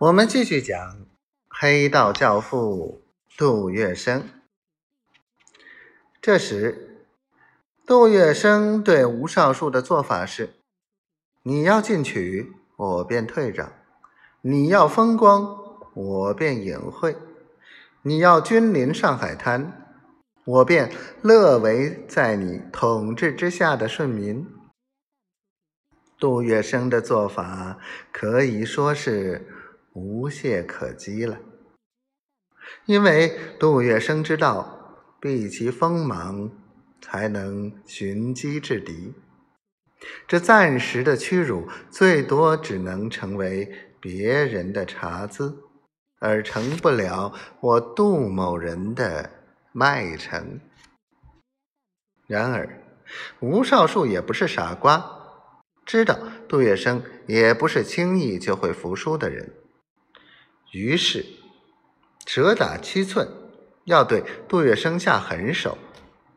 我们继续讲黑道教父杜月笙。这时，杜月笙对吴少树的做法是：你要进取，我便退让；你要风光，我便隐晦；你要君临上海滩，我便乐为在你统治之下的顺民。杜月笙的做法可以说是。无懈可击了，因为杜月笙知道，避其锋芒，才能寻机制敌。这暂时的屈辱，最多只能成为别人的茶资，而成不了我杜某人的麦城。然而，吴少树也不是傻瓜，知道杜月笙也不是轻易就会服输的人。于是，蛇打七寸，要对杜月笙下狠手，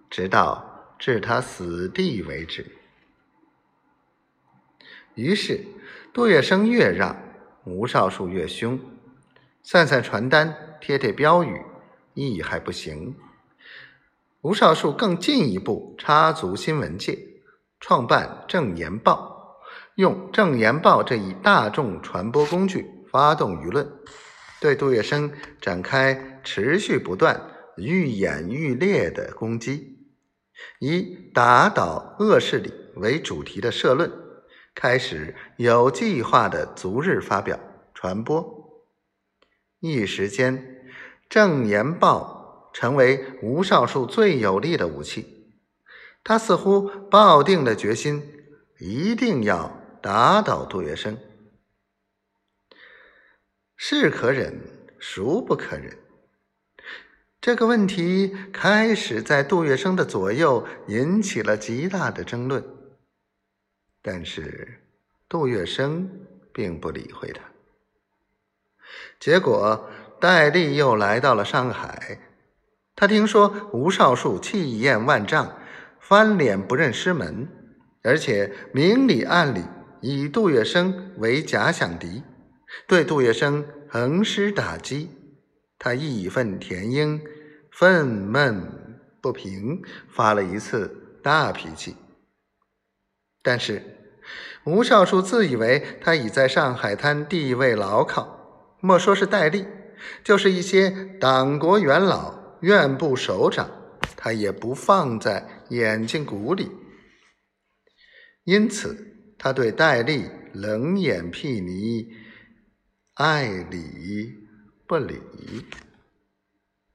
直到置他死地为止。于是，杜月笙越让，吴少树越凶，散散传单，贴贴标语，意义还不行。吴少树更进一步插足新闻界，创办《正言报》，用《正言报》这一大众传播工具。发动舆论，对杜月笙展开持续不断、愈演愈烈的攻击，以打倒恶势力为主题的社论开始有计划的逐日发表传播。一时间，《正言报》成为吴少树最有力的武器。他似乎抱定了决心，一定要打倒杜月笙。是可忍，孰不可忍？这个问题开始在杜月笙的左右引起了极大的争论，但是杜月笙并不理会他。结果戴笠又来到了上海，他听说吴少树气焰万丈，翻脸不认师门，而且明里暗里以杜月笙为假想敌。对杜月笙横施打击，他义愤填膺，愤懑不平，发了一次大脾气。但是吴少树自以为他已在上海滩地位牢靠，莫说是戴笠，就是一些党国元老、院部首长，他也不放在眼睛骨里。因此，他对戴笠冷眼睥睨。爱理不理。